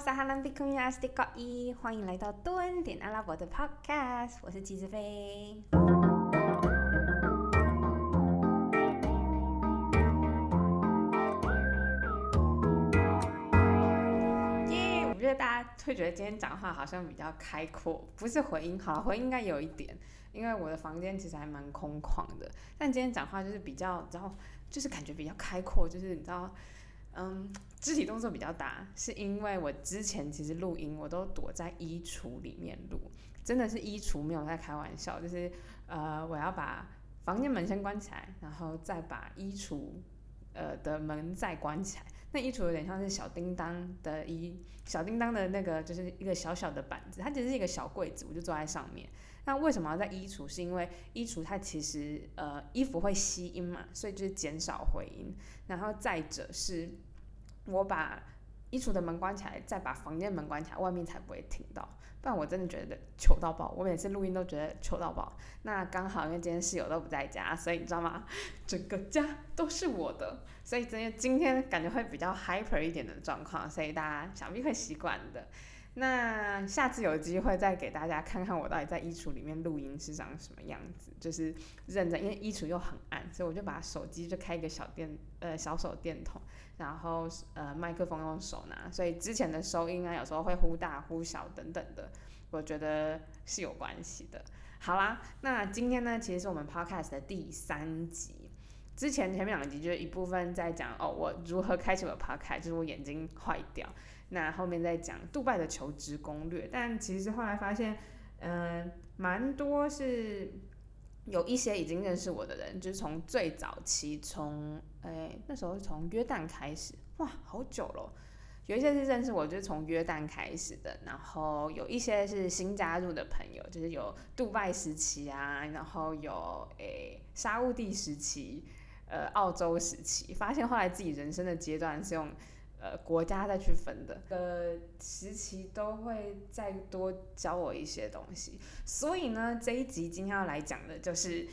萨哈兰比库尼亚斯蒂高伊，欢迎来到多点阿拉伯的 Podcast，我是季子飞。耶！我觉得大家会觉得今天讲话好像比较开阔，不是回音好，回音应该有一点，因为我的房间其实还蛮空旷的，但今天讲话就是比较，然后就是感觉比较开阔，就是你知道。嗯，肢体动作比较大，是因为我之前其实录音我都躲在衣橱里面录，真的是衣橱没有在开玩笑，就是呃我要把房间门先关起来，然后再把衣橱呃的门再关起来。那衣橱有点像是小叮当的衣，小叮当的那个就是一个小小的板子，它只是一个小柜子，我就坐在上面。那为什么要在衣橱？是因为衣橱它其实呃衣服会吸音嘛，所以就是减少回音。然后再者是，我把衣橱的门关起来，再把房间门关起来，外面才不会听到。不然我真的觉得糗到爆，我每次录音都觉得糗到爆。那刚好因为今天室友都不在家，所以你知道吗？整个家都是我的，所以今天今天感觉会比较 hyper 一点的状况，所以大家想必会习惯的。那下次有机会再给大家看看我到底在衣橱里面录音是长什么样子，就是认真，因为衣橱又很暗，所以我就把手机就开一个小电呃小手电筒，然后呃麦克风用手拿，所以之前的收音啊有时候会忽大忽小等等的，我觉得是有关系的。好啦，那今天呢其实是我们 podcast 的第三集，之前前面两集就是一部分在讲哦我如何开启我的 podcast，就是我眼睛坏掉。那后面再讲杜拜的求职攻略，但其实后来发现，嗯，蛮多是有一些已经认识我的人，就是从最早期，从诶那时候是从约旦开始，哇，好久了。有一些是认识我，就是从约旦开始的，然后有一些是新加入的朋友，就是有杜拜时期啊，然后有诶沙乌地时期，呃，澳洲时期，发现后来自己人生的阶段是用。呃，国家再去分的，呃，时期都会再多教我一些东西。所以呢，这一集今天要来讲的就是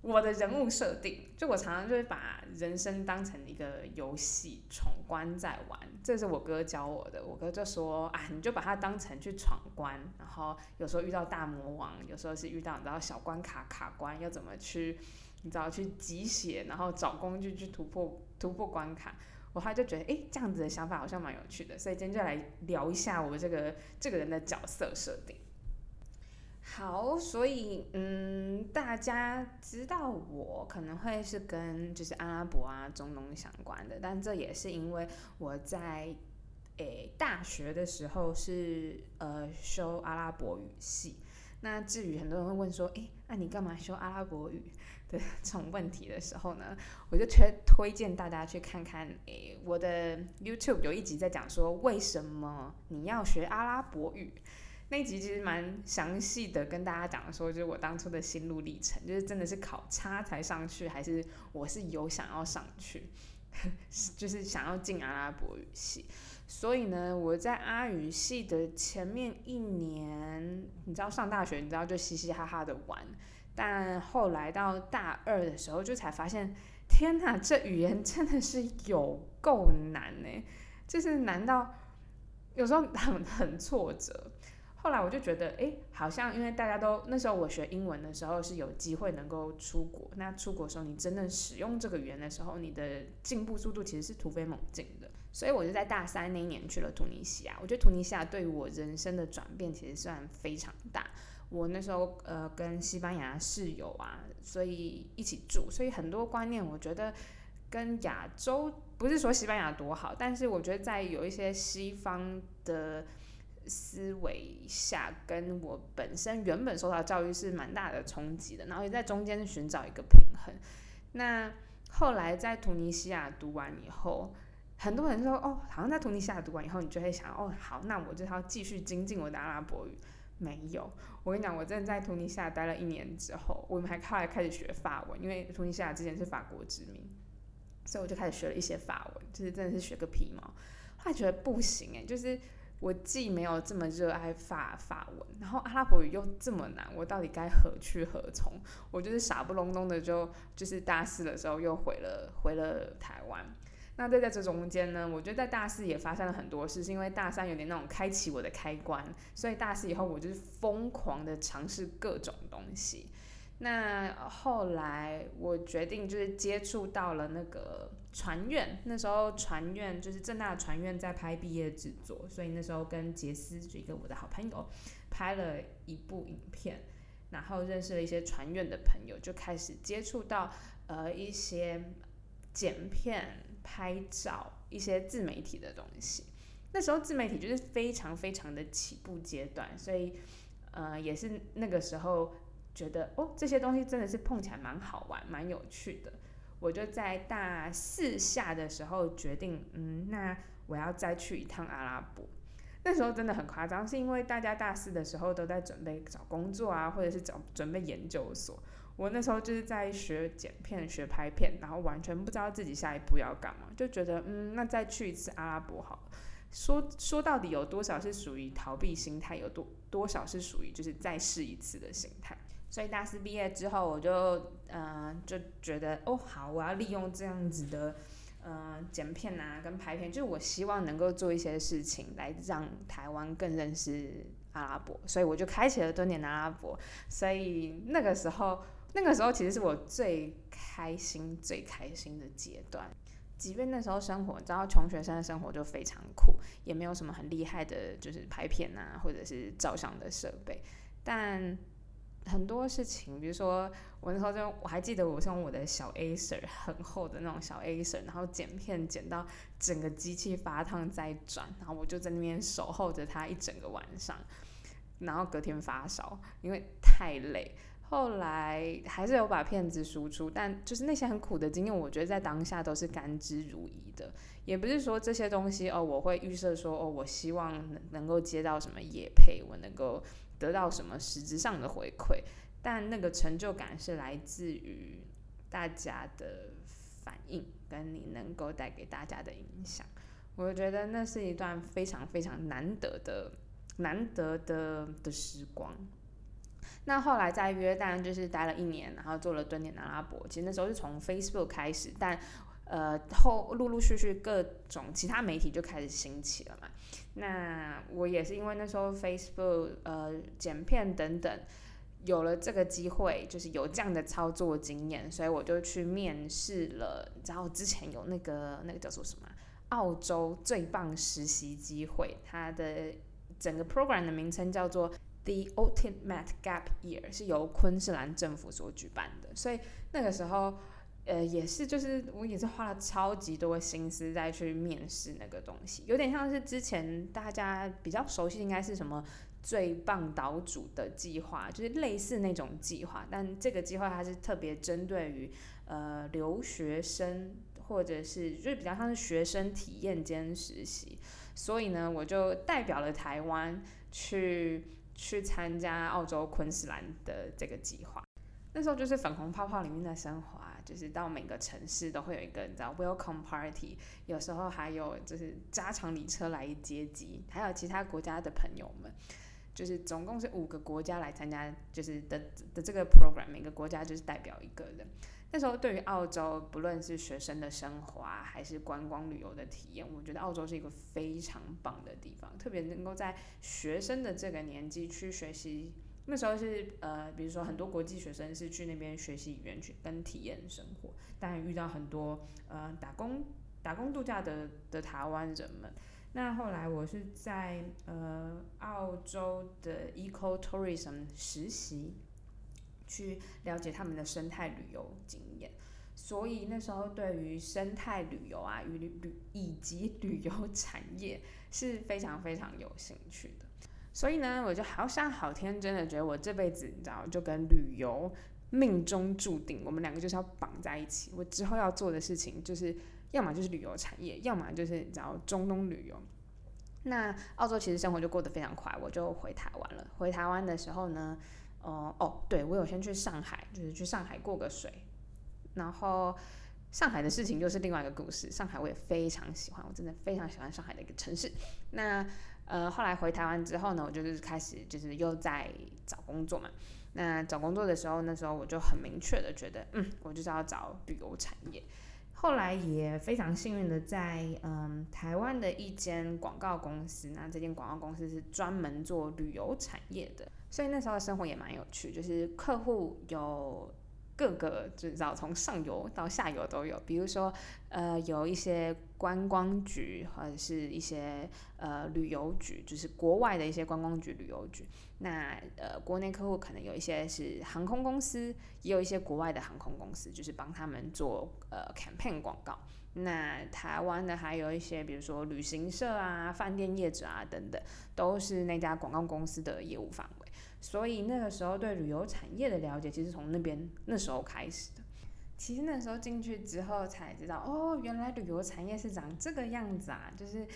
我的人物设定。就我常常就会把人生当成一个游戏，闯关在玩。这是我哥教我的。我哥就说啊，你就把它当成去闯关，然后有时候遇到大魔王，有时候是遇到你知道小关卡卡关，要怎么去，你知道去集血，然后找工具去突破突破关卡。我后来就觉得，哎，这样子的想法好像蛮有趣的，所以今天就来聊一下我这个这个人的角色设定。好，所以嗯，大家知道我可能会是跟就是阿拉伯啊、中东相关的，但这也是因为我在诶大学的时候是呃修阿拉伯语系。那至于很多人会问说，哎，那你干嘛修阿拉伯语？这种问题的时候呢，我就推推荐大家去看看，诶，我的 YouTube 有一集在讲说为什么你要学阿拉伯语，那一集其实蛮详细的，跟大家讲说，就是我当初的心路历程，就是真的是考差才上去，还是我是有想要上去，就是想要进阿拉伯语系。所以呢，我在阿语系的前面一年，你知道上大学，你知道就嘻嘻哈哈的玩。但后来到大二的时候，就才发现，天哪，这语言真的是有够难呢！就是难到有时候很 很挫折。后来我就觉得，哎，好像因为大家都那时候我学英文的时候是有机会能够出国，那出国的时候你真正使用这个语言的时候，你的进步速度其实是突飞猛进的。所以我就在大三那一年去了突尼西亚。我觉得突尼西亚对于我人生的转变其实算非常大。我那时候呃跟西班牙室友啊，所以一起住，所以很多观念我觉得跟亚洲不是说西班牙多好，但是我觉得在有一些西方的思维下，跟我本身原本受到教育是蛮大的冲击的，然后也在中间寻找一个平衡。那后来在突尼西亚读完以后，很多人说哦，好像在突尼西亚读完以后，你就会想哦，好，那我就要继续精进我的阿拉伯语。没有，我跟你讲，我真的在突尼西亚待了一年之后，我们还后来开始学法文，因为突尼西亚之前是法国殖民，所以我就开始学了一些法文，就是真的是学个皮毛。后来觉得不行诶，就是我既没有这么热爱法法文，然后阿拉伯语又这么难，我到底该何去何从？我就是傻不隆咚的就就是大四的时候又回了回了台湾。那在在这中间呢，我觉得在大四也发生了很多事，是因为大三有点那种开启我的开关，所以大四以后我就是疯狂的尝试各种东西。那后来我决定就是接触到了那个传院，那时候传院就是正大传院在拍毕业制作，所以那时候跟杰斯就一个我的好朋友拍了一部影片，然后认识了一些传院的朋友，就开始接触到呃一些剪片。拍照一些自媒体的东西，那时候自媒体就是非常非常的起步阶段，所以呃也是那个时候觉得哦这些东西真的是碰起来蛮好玩蛮有趣的，我就在大四下的时候决定，嗯那我要再去一趟阿拉伯，那时候真的很夸张，是因为大家大四的时候都在准备找工作啊，或者是找准备研究所。我那时候就是在学剪片、学拍片，然后完全不知道自己下一步要干嘛，就觉得嗯，那再去一次阿拉伯好了。说说到底有多少是属于逃避心态，有多多少是属于就是再试一次的心态。所以大四毕业之后，我就嗯就觉得哦好，我要利用这样子的嗯剪片啊跟拍片，就是我希望能够做一些事情来让台湾更认识阿拉伯，所以我就开启了多年阿拉伯。所以那个时候。那个时候其实是我最开心、最开心的阶段。即便那时候生活，你知道，穷学生的生活就非常苦，也没有什么很厉害的，就是拍片啊，或者是照相的设备。但很多事情，比如说我那时候就我还记得，我是用我的小 Acer 很厚的那种小 Acer，然后剪片剪到整个机器发烫再转，然后我就在那边守候着它一整个晚上，然后隔天发烧，因为太累。后来还是有把片子输出，但就是那些很苦的经验，我觉得在当下都是甘之如饴的。也不是说这些东西哦，我会预设说哦，我希望能够接到什么业配，我能够得到什么实质上的回馈。但那个成就感是来自于大家的反应，跟你能够带给大家的影响。我觉得那是一段非常非常难得的、难得的的时光。那后来在约旦就是待了一年，然后做了蹲点阿拉伯。其实那时候是从 Facebook 开始，但呃后陆陆续续各种其他媒体就开始兴起了嘛。那我也是因为那时候 Facebook 呃剪片等等有了这个机会，就是有这样的操作经验，所以我就去面试了。然后之前有那个那个叫做什么澳洲最棒实习机会，它的整个 program 的名称叫做。The Ultimate Gap Year 是由昆士兰政府所举办的，所以那个时候，呃，也是就是我也是花了超级多心思在去面试那个东西，有点像是之前大家比较熟悉，应该是什么最棒岛主的计划，就是类似那种计划，但这个计划它是特别针对于呃留学生或者是就是比较像是学生体验兼实习，所以呢，我就代表了台湾去。去参加澳洲昆士兰的这个计划，那时候就是粉红泡泡里面的生活，就是到每个城市都会有一个你知道 welcome party，有时候还有就是加长礼车来接机，还有其他国家的朋友们，就是总共是五个国家来参加，就是的的这个 program，每个国家就是代表一个人。那时候对于澳洲，不论是学生的生活啊，还是观光旅游的体验，我觉得澳洲是一个非常棒的地方，特别能够在学生的这个年纪去学习。那时候是呃，比如说很多国际学生是去那边学习语言去跟体验生活，但遇到很多呃打工打工度假的的台湾人们。那后来我是在呃澳洲的 eco tourism 实习。去了解他们的生态旅游经验，所以那时候对于生态旅游啊，与旅以及旅游产业是非常非常有兴趣的。所以呢，我就好想好天真的觉得我这辈子你知道就跟旅游命中注定，我们两个就是要绑在一起。我之后要做的事情就是，要么就是旅游产业，要么就是你知道中东旅游。那澳洲其实生活就过得非常快，我就回台湾了。回台湾的时候呢？哦哦，对我有先去上海，就是去上海过个水，然后上海的事情就是另外一个故事。上海我也非常喜欢，我真的非常喜欢上海的一个城市。那呃后来回台湾之后呢，我就是开始就是又在找工作嘛。那找工作的时候，那时候我就很明确的觉得，嗯，我就是要找旅游产业。后来也非常幸运的在嗯台湾的一间广告公司，那这间广告公司是专门做旅游产业的，所以那时候的生活也蛮有趣，就是客户有。各个至少从上游到下游都有，比如说，呃，有一些观光局或者是一些呃旅游局，就是国外的一些观光局、旅游局。那呃，国内客户可能有一些是航空公司，也有一些国外的航空公司，就是帮他们做呃 campaign 广告。那台湾的还有一些，比如说旅行社啊、饭店业者啊等等，都是那家广告公司的业务范围。所以那个时候对旅游产业的了解，其实从那边那时候开始的。其实那时候进去之后才知道，哦，原来旅游产业是长这个样子啊！就是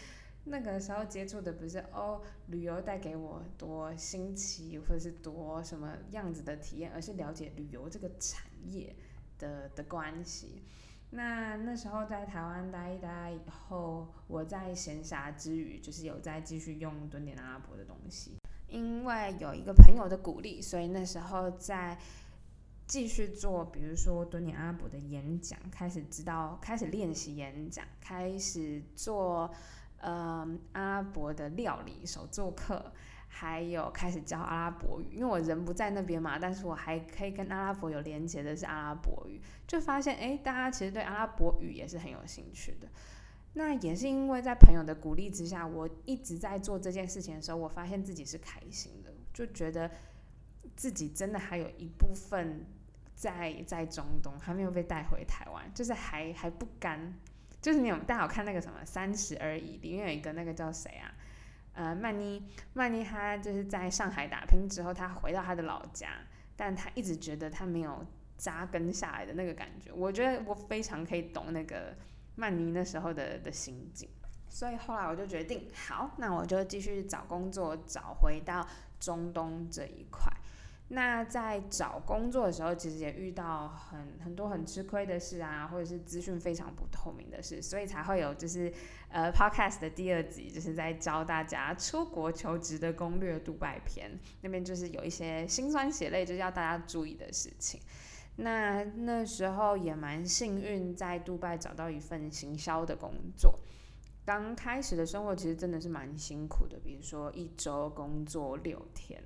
那个时候接触的不是哦，旅游带给我多新奇或者是多什么样子的体验，而是了解旅游这个产业的的关系。那那时候在台湾待一待以后，我在闲暇之余，就是有在继续用蹲点阿拉伯的东西。因为有一个朋友的鼓励，所以那时候在继续做，比如说敦尼阿拉伯的演讲，开始知道，开始练习演讲，开始做呃阿拉伯的料理手作课，还有开始教阿拉伯语。因为我人不在那边嘛，但是我还可以跟阿拉伯有连接的是阿拉伯语，就发现哎，大家其实对阿拉伯语也是很有兴趣的。那也是因为在朋友的鼓励之下，我一直在做这件事情的时候，我发现自己是开心的，就觉得自己真的还有一部分在在中东还没有被带回台湾，就是还还不甘。就是你有大家有看那个什么《三十而已》里面有一个那个叫谁啊？呃，曼妮，曼妮她就是在上海打拼之后，她回到她的老家，但她一直觉得她没有扎根下来的那个感觉。我觉得我非常可以懂那个。曼妮那时候的的心境，所以后来我就决定，好，那我就继续找工作，找回到中东这一块。那在找工作的时候，其实也遇到很很多很吃亏的事啊，或者是资讯非常不透明的事，所以才会有就是呃 podcast 的第二集，就是在教大家出国求职的攻略，杜拜篇那边就是有一些辛酸血泪，就是要大家注意的事情。那那时候也蛮幸运，在杜拜找到一份行销的工作。刚开始的生活其实真的是蛮辛苦的，比如说一周工作六天，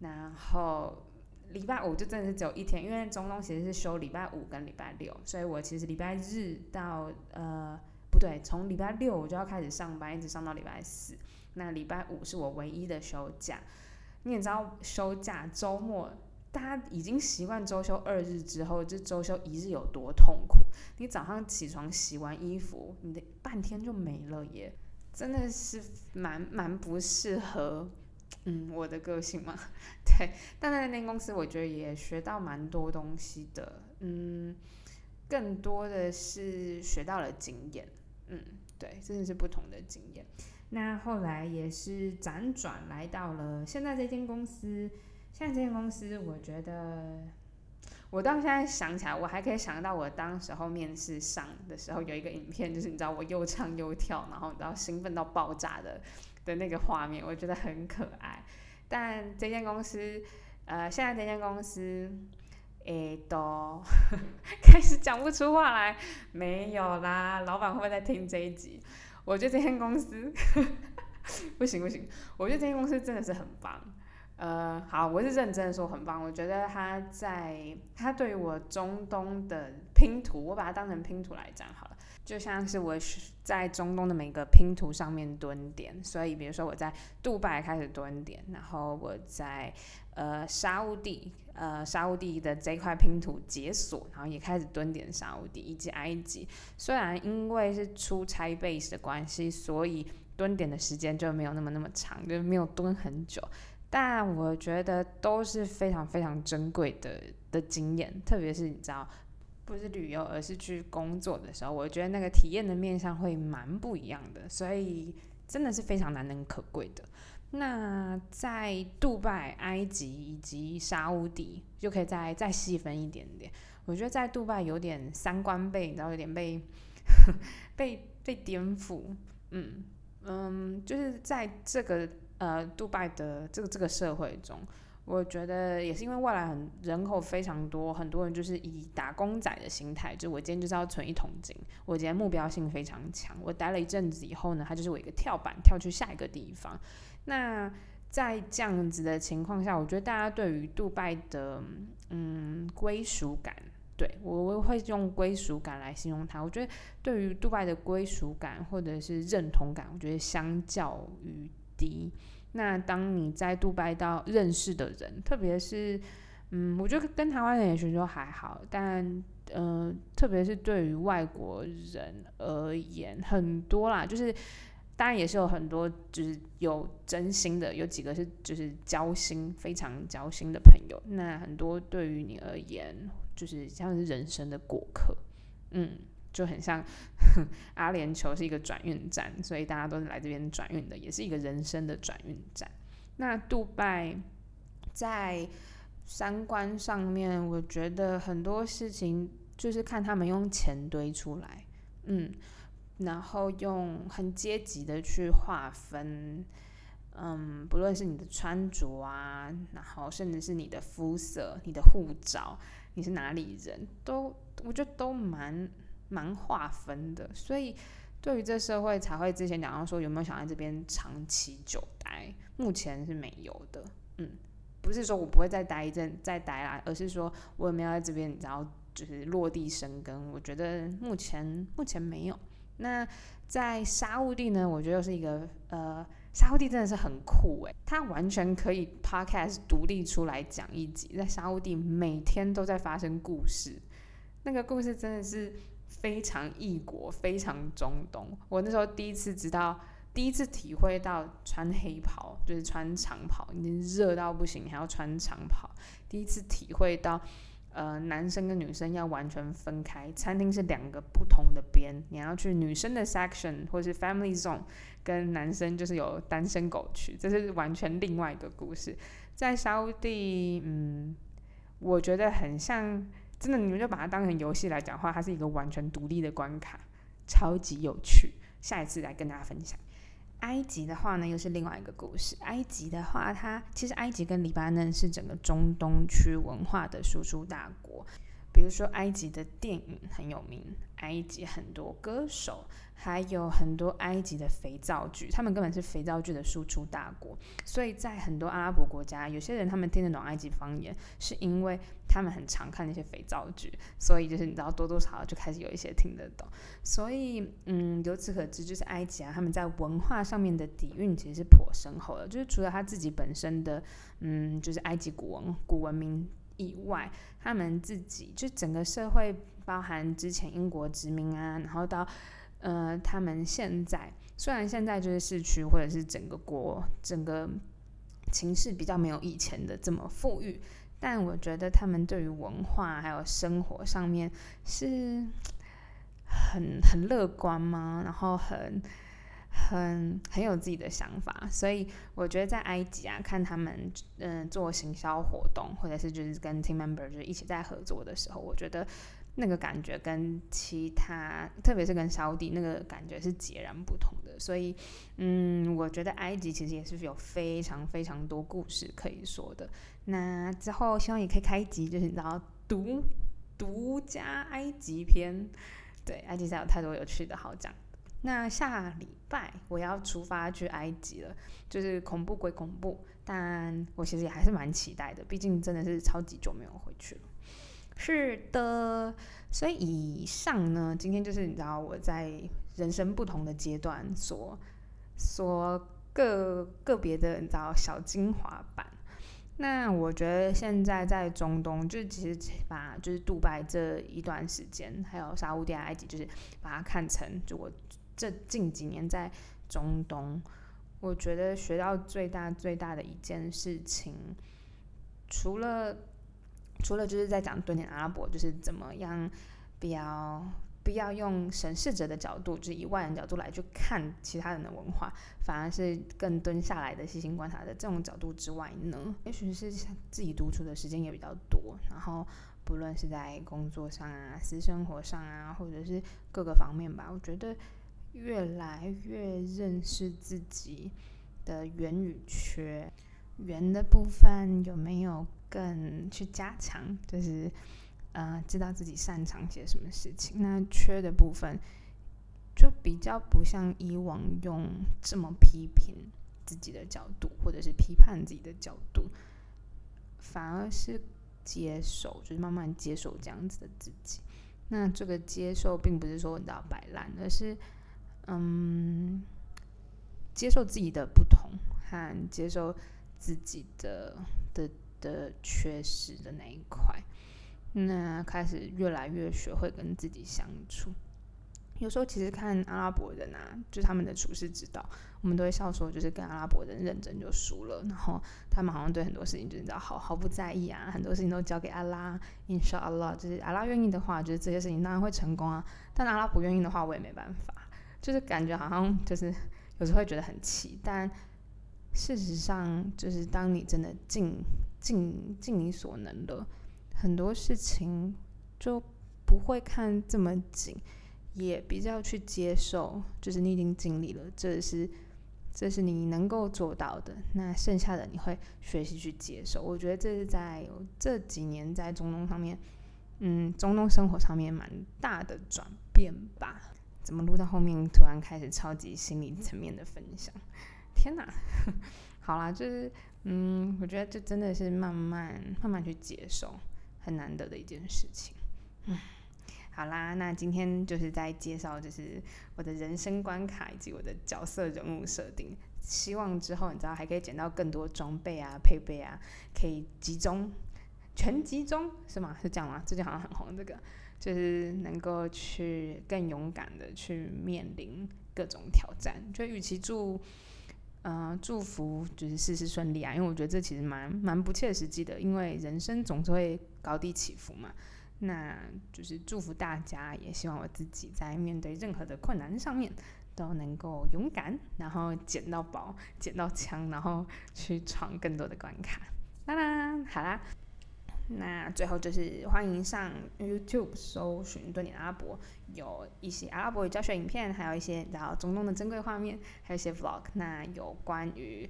然后礼拜五就真的是只有一天，因为中东其实是休礼拜五跟礼拜六，所以我其实礼拜日到呃不对，从礼拜六我就要开始上班，一直上到礼拜四。那礼拜五是我唯一的休假。你也知道，休假周末。大家已经习惯周休二日之后，这周休一日有多痛苦？你早上起床洗完衣服，你的半天就没了耶，真的是蛮蛮不适合，嗯，我的个性嘛。对，但在那间公司，我觉得也学到蛮多东西的，嗯，更多的是学到了经验，嗯，对，真的是不同的经验。那后来也是辗转来到了现在这间公司。像这间公司，我觉得我到现在想起来，我还可以想到我当时候面试上的时候有一个影片，就是你知道我又唱又跳，然后你知道兴奋到爆炸的的那个画面，我觉得很可爱。但这间公司，呃，现在这间公司，诶，都 开始讲不出话来，没有啦，老板会不会在听这一集？我觉得这间公司 不行不行，我觉得这间公司真的是很棒。呃，好，我是认真的说很棒。我觉得他在他对于我中东的拼图，我把它当成拼图来讲好了，就像是我在中东的每个拼图上面蹲点。所以，比如说我在杜拜开始蹲点，然后我在呃沙乌地，呃沙乌地的这块拼图解锁，然后也开始蹲点沙乌地以及埃及。虽然因为是出差 base 的关系，所以蹲点的时间就没有那么那么长，就没有蹲很久。但我觉得都是非常非常珍贵的的经验，特别是你知道，不是旅游，而是去工作的时候，我觉得那个体验的面向会蛮不一样的，所以真的是非常难能可贵的。那在杜拜、埃及以及沙乌地，就可以再再细分一点点。我觉得在杜拜有点三观被，你知道，有点被 被被颠覆。嗯嗯，就是在这个。呃，杜拜的这个这个社会中，我觉得也是因为外来很人口非常多，很多人就是以打工仔的心态，就我今天就是要存一桶金，我今天目标性非常强。我待了一阵子以后呢，它就是我一个跳板，跳去下一个地方。那在这样子的情况下，我觉得大家对于杜拜的嗯归属感，对我我会用归属感来形容它。我觉得对于杜拜的归属感或者是认同感，我觉得相较于低。那当你在杜拜到认识的人，特别是，嗯，我觉得跟台湾人也许说还好，但，呃，特别是对于外国人而言，很多啦，就是当然也是有很多，就是有真心的，有几个是就是交心非常交心的朋友。那很多对于你而言，就是像是人生的过客，嗯。就很像 阿联酋是一个转运站，所以大家都是来这边转运的，也是一个人生的转运站。那杜拜在三观上面，我觉得很多事情就是看他们用钱堆出来，嗯，然后用很阶级的去划分，嗯，不论是你的穿着啊，然后甚至是你的肤色、你的护照、你是哪里人都，我觉得都蛮。蛮划分的，所以对于这社会才会之前讲到说有没有想在这边长期久待，目前是没有的。嗯，不是说我不会再待一阵再待啦，而是说我有没有在这边然后就是落地生根。我觉得目前目前没有。那在沙乌地呢，我觉得又是一个呃，沙乌地真的是很酷诶，它完全可以 podcast 独立出来讲一集，在沙乌地每天都在发生故事，那个故事真的是。非常异国，非常中东。我那时候第一次知道，第一次体会到穿黑袍就是穿长袍，已经热到不行，还要穿长袍。第一次体会到，呃，男生跟女生要完全分开，餐厅是两个不同的边，你要去女生的 section 或是 family zone，跟男生就是有单身狗区，这是完全另外一个故事。在沙地，嗯，我觉得很像。真的，你们就把它当成游戏来讲话，它是一个完全独立的关卡，超级有趣。下一次来跟大家分享。埃及的话呢，又是另外一个故事。埃及的话，它其实埃及跟黎巴嫩是整个中东区文化的输出大国。比如说，埃及的电影很有名，埃及很多歌手，还有很多埃及的肥皂剧，他们根本是肥皂剧的输出大国。所以在很多阿拉伯国家，有些人他们听得懂埃及方言，是因为他们很常看那些肥皂剧，所以就是你知道多多少少就开始有一些听得懂。所以，嗯，由此可知，就是埃及啊，他们在文化上面的底蕴其实是颇深厚的。就是除了他自己本身的，嗯，就是埃及古文古文明。以外，他们自己就整个社会，包含之前英国殖民啊，然后到呃，他们现在虽然现在就是市区或者是整个国整个情势比较没有以前的这么富裕，但我觉得他们对于文化还有生活上面是很很乐观吗？然后很。很很有自己的想法，所以我觉得在埃及啊，看他们嗯做行销活动，或者是就是跟 team member 就是一起在合作的时候，我觉得那个感觉跟其他，特别是跟沙迪那个感觉是截然不同的。所以嗯，我觉得埃及其实也是有非常非常多故事可以说的。那之后希望也可以开一集，就是你知道独独家埃及篇，对，埃及才有太多有趣的好讲。那下礼拜我要出发去埃及了，就是恐怖归恐怖，但我其实也还是蛮期待的，毕竟真的是超级久没有回去了。是的，所以以上呢，今天就是你知道我在人生不同的阶段所所个个别的你知道小精华版。那我觉得现在在中东，就是其实把就是杜拜这一段时间，还有沙乌地、埃及，就是把它看成就我。这近几年在中东，我觉得学到最大最大的一件事情，除了除了就是在讲蹲点阿拉伯，就是怎么样不要不要用审视者的角度，就是以外人角度来去看其他人的文化，反而是更蹲下来的细心观察的这种角度之外呢，也许是自己独处的时间也比较多，然后不论是在工作上啊、私生活上啊，或者是各个方面吧，我觉得。越来越认识自己的圆与缺，圆的部分有没有更去加强？就是呃，知道自己擅长些什么事情。那缺的部分就比较不像以往用这么批评自己的角度，或者是批判自己的角度，反而是接受，就是慢慢接受这样子的自己。那这个接受，并不是说你要摆烂，而是嗯，接受自己的不同和接受自己的的的缺失的那一块。那开始越来越学会跟自己相处。有时候其实看阿拉伯人啊，就他们的处事之道，我们都会笑说，就是跟阿拉伯人认真就输了。然后他们好像对很多事情就是毫毫不在意啊，很多事情都交给阿拉，insha Allah，就是阿拉愿意的话，就是这些事情当然会成功啊。但阿拉不愿意的话，我也没办法。就是感觉好像就是有时候会觉得很气，但事实上就是当你真的尽尽尽你所能的。很多事情就不会看这么紧，也比较去接受，就是你已经尽力了，这是这是你能够做到的。那剩下的你会学习去接受。我觉得这是在这几年在中东上面，嗯，中东生活上面蛮大的转变吧。怎么录到后面突然开始超级心理层面的分享？天哪！好啦，就是嗯，我觉得这真的是慢慢慢慢去接受。很难得的一件事情，嗯，好啦，那今天就是在介绍，就是我的人生关卡以及我的角色人物设定。希望之后你知道还可以捡到更多装备啊、配备啊，可以集中全集中是吗？是这样吗？最近好像很红这个，就是能够去更勇敢的去面临各种挑战。就与其祝。嗯，祝福就是事事顺利啊！因为我觉得这其实蛮蛮不切实际的，因为人生总是会高低起伏嘛。那就是祝福大家，也希望我自己在面对任何的困难上面都能够勇敢，然后捡到宝、捡到枪，然后去闯更多的关卡。啦啦，好啦。那最后就是欢迎上 YouTube 搜寻多点阿拉伯，有一些阿拉伯语教学影片，还有一些然后中东的珍贵画面，还有一些 Vlog。那有关于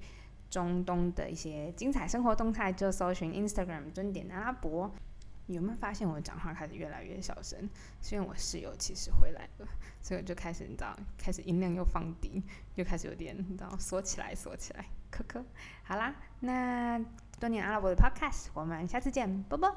中东的一些精彩生活动态，就搜寻 Instagram 蹲点阿拉伯。有没有发现我讲话开始越来越小声？是因为我室友其实回来了，所以我就开始你知道，开始音量又放低，又开始有点你知道缩起来缩起来，咳咳。好啦，那。多年阿拉伯的 Podcast，我们下次见，啵啵。